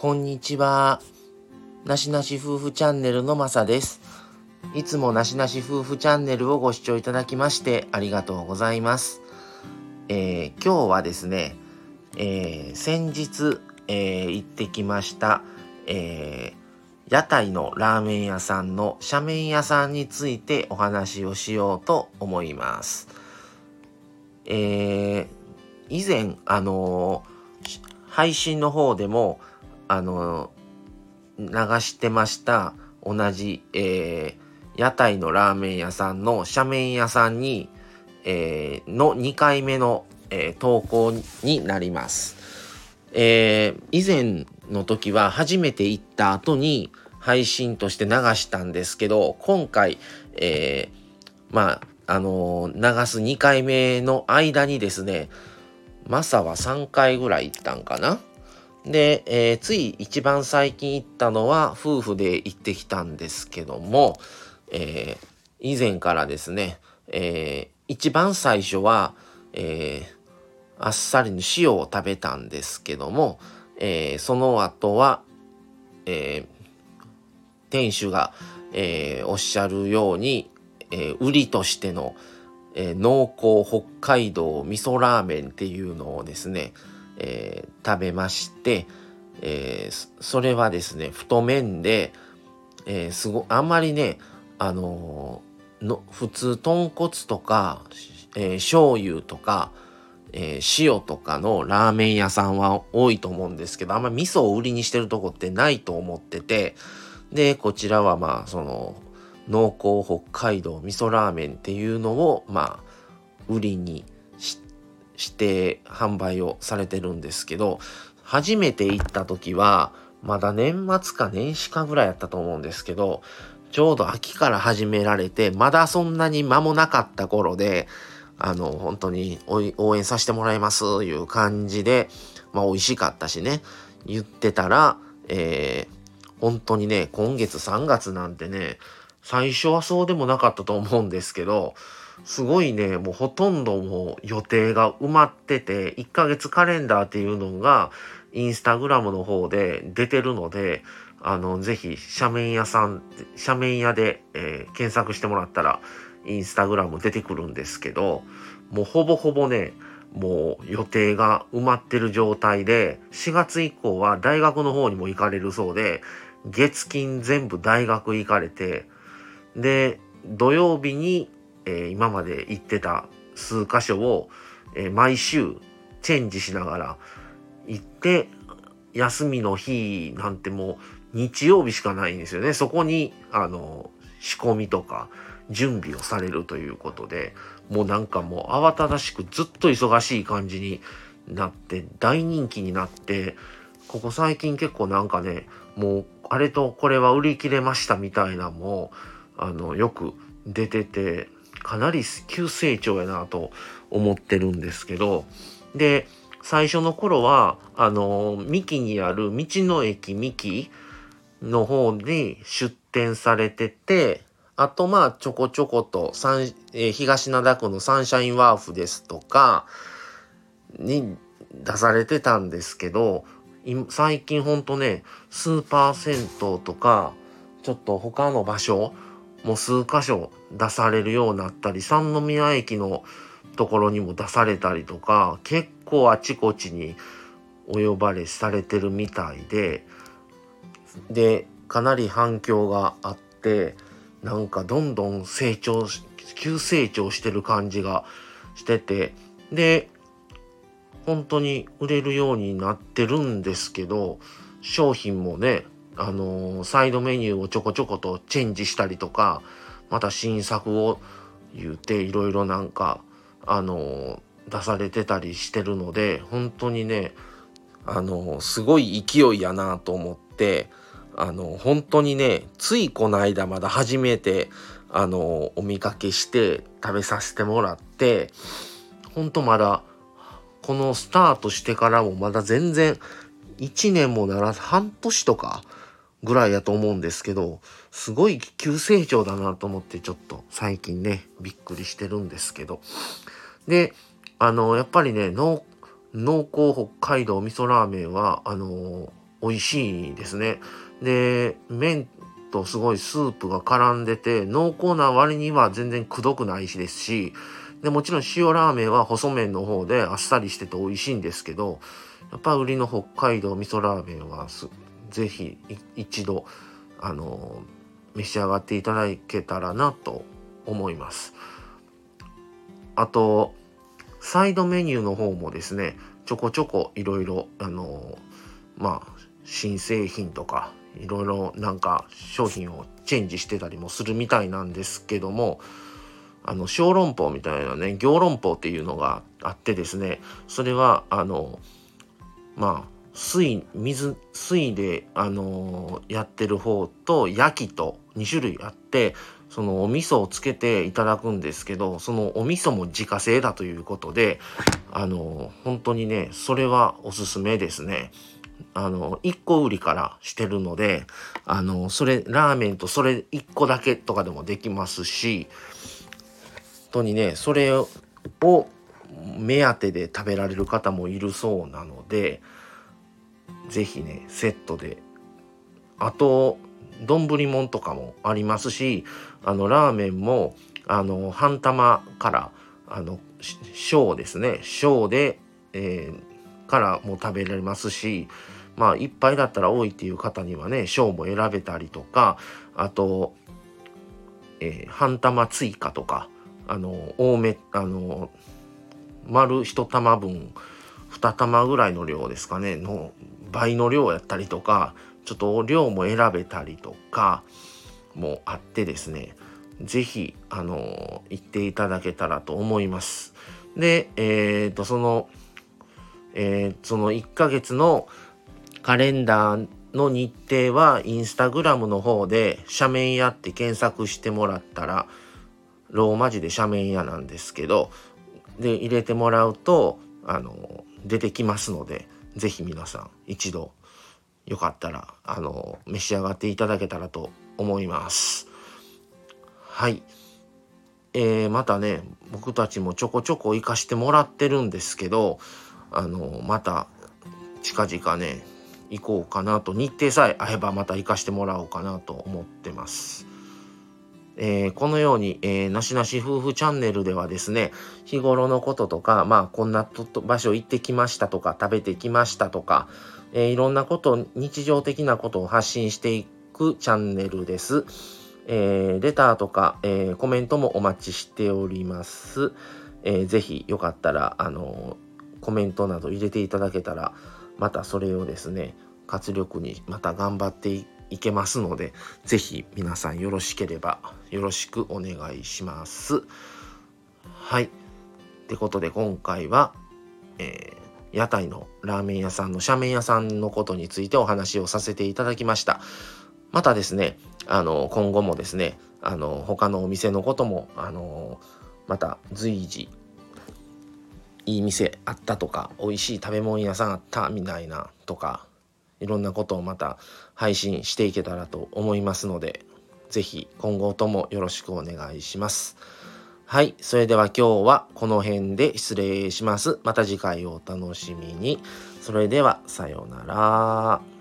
こんにちは。なしなし夫婦チャンネルのまさです。いつもなしなし夫婦チャンネルをご視聴いただきましてありがとうございます。えー、今日はですね、えー、先日、えー、行ってきました、え屋台のラーメン屋さんの斜面屋さんについてお話をしようと思います。え以前、あの配信の方でもあの流してました同じ、えー、屋台のラーメン屋さんの斜面屋さんに、えー、の2回目の、えー、投稿になります。えー、以前の時は初めて行った後に配信として流したんですけど今回、えー、まああのー、流す2回目の間にですねマサは3回ぐらい行ったんかな？で、えー、つい一番最近行ったのは夫婦で行ってきたんですけども、えー、以前からですね、えー、一番最初は、えあっさりの塩を食べたんですけども、えその後は、え店主が、えおっしゃるように、え売りとしての、え濃厚北海道味噌ラーメンっていうのをですね、えー、食べまして、えー、それはですね太麺で、えー、すごあんまりねあのの普通豚骨とか、えー、醤油とか、えー、塩とかのラーメン屋さんは多いと思うんですけどあんまり味噌を売りにしてるとこってないと思っててでこちらはまあその濃厚北海道味噌ラーメンっていうのをまあ売りにしてして販売をされてるんですけど、初めて行った時は、まだ年末か年始かぐらいやったと思うんですけど、ちょうど秋から始められて、まだそんなに間もなかった頃で、あの、本当に応援させてもらいますと、いう感じで、まあ美味しかったしね、言ってたら、えー、本当にね、今月3月なんてね、最初はそうでもなかったと思うんですけど、すごいね、もうほとんどもう予定が埋まってて、1ヶ月カレンダーっていうのが、インスタグラムの方で出てるので、あの、ぜひ、斜面屋さん、斜面屋で、えー、検索してもらったら、インスタグラム出てくるんですけど、もうほぼほぼね、もう予定が埋まってる状態で、4月以降は大学の方にも行かれるそうで、月金全部大学行かれて、で、土曜日にえ、今まで行ってた数箇所を、え、毎週チェンジしながら行って休みの日なんてもう日曜日しかないんですよね。そこにあの仕込みとか準備をされるということでもうなんかもう慌ただしくずっと忙しい感じになって大人気になってここ最近結構なんかねもうあれとこれは売り切れましたみたいなもうあのよく出ててかなり急成長やなと思ってるんですけど。で最初の頃はあの三木にある道の駅三木の方に出店されててあとまあちょこちょこと、え、東灘区のサンシャインワーフですとかに出されてたんですけど最近ほんとねスーパー銭湯とかちょっと他の場所もう数箇所出されるようになったり三宮駅のところにも出されたりとか結構あちこちにお呼ばれされてるみたいででかなり反響があってなんかどんどん成長急成長してる感じがしててで本当に売れるようになってるんですけど商品もねあのー、サイドメニューをちょこちょことチェンジしたりとかまた新作を言うていろいろなんかあのー、出されてたりしてるので本当にねあのー、すごい勢いやなと思ってあの本当にねついこの間まだ初めてあのお見かけして食べさせてもらって本当まだこのスタートしてからもまだ全然1年もならず半年とかぐらいやと思うんですけど、すごい急成長だなと思ってちょっと最近ね、びっくりしてるんですけど。で、あの、やっぱりね、濃厚北海道味噌ラーメンは、あの、美味しいですね。で、麺とすごいスープが絡んでて、濃厚な割には全然くどくないしですし、で、もちろん塩ラーメンは細麺の方であっさりしてて美味しいんですけど、やっぱ売りの北海道味噌ラーメンはす、ぜひ一度、あの、召し上がっていただけたらなと思います。あと、サイドメニューの方もですね、ちょこちょこいろいろ、あの、まあ、新製品とか、いろいろなんか商品をチェンジしてたりもするみたいなんですけども、あの小籠包みたいなね行論法っていうのがあってですねそれはあのまあ水水水であのやってる方と焼きと2種類あってそのお味噌をつけていただくんですけどそのお味噌も自家製だということであの本当にねそれはおすすめですね。あの1個売りからしてるのであのそれラーメンとそれ1個だけとかでもできますし本当にねそれを目当てで食べられる方もいるそうなので是非ねセットで。あと丼もんとかもありますしあのラーメンもあの半玉からあの小ですね。小で、えー、からも食べられますしまあいっぱいだったら多いっていう方にはね小も選べたりとかあと、えー、半玉追加とかあの多めあの丸1玉分2玉ぐらいの量ですかねの倍の量やったりとかちょっと量も選べたりとかもあってですね是非あの行っていただけたらと思います。でえっ、ー、とそのえー、その1ヶ月のカレンダーの日程はインスタグラムの方で「斜面屋」って検索してもらったらローマ字で斜面屋なんですけどで入れてもらうとあの出てきますので是非皆さん一度よかったらあの召し上がっていただけたらと思います。はい。えー、またね僕たちもちょこちょこ行かしてもらってるんですけどあのまた近々ね行こうかなと日程さえ合えばまた行かしてもらおうかなと思ってます。えー、このように、えー、なしなし夫婦チャンネルではですね、日頃のこととか、まあ、こんな場所行ってきましたとか、食べてきましたとか、えー、いろんなこと、日常的なことを発信していくチャンネルです。えー、レターとか、えー、コメントもお待ちしております。えー、ぜひよかったら、あのコメントなど入れていただけたら、またそれをですね、活力にまた頑張っていいけますので、ぜひ皆さんよろしければよろしくお願いします。はい。ってことで今回は、えー、屋台のラーメン屋さんの斜面屋さんのことについてお話をさせていただきました。またですね、あの、今後もですね、あの、他のお店のことも、あの、また随時、いい店あったとか、美味しい食べ物屋さんあったみたいなとか、いろんなことをまた配信していけたらと思いますので、ぜひ今後ともよろしくお願いします。はい。それでは今日はこの辺で失礼します。また次回をお楽しみに。それではさようなら。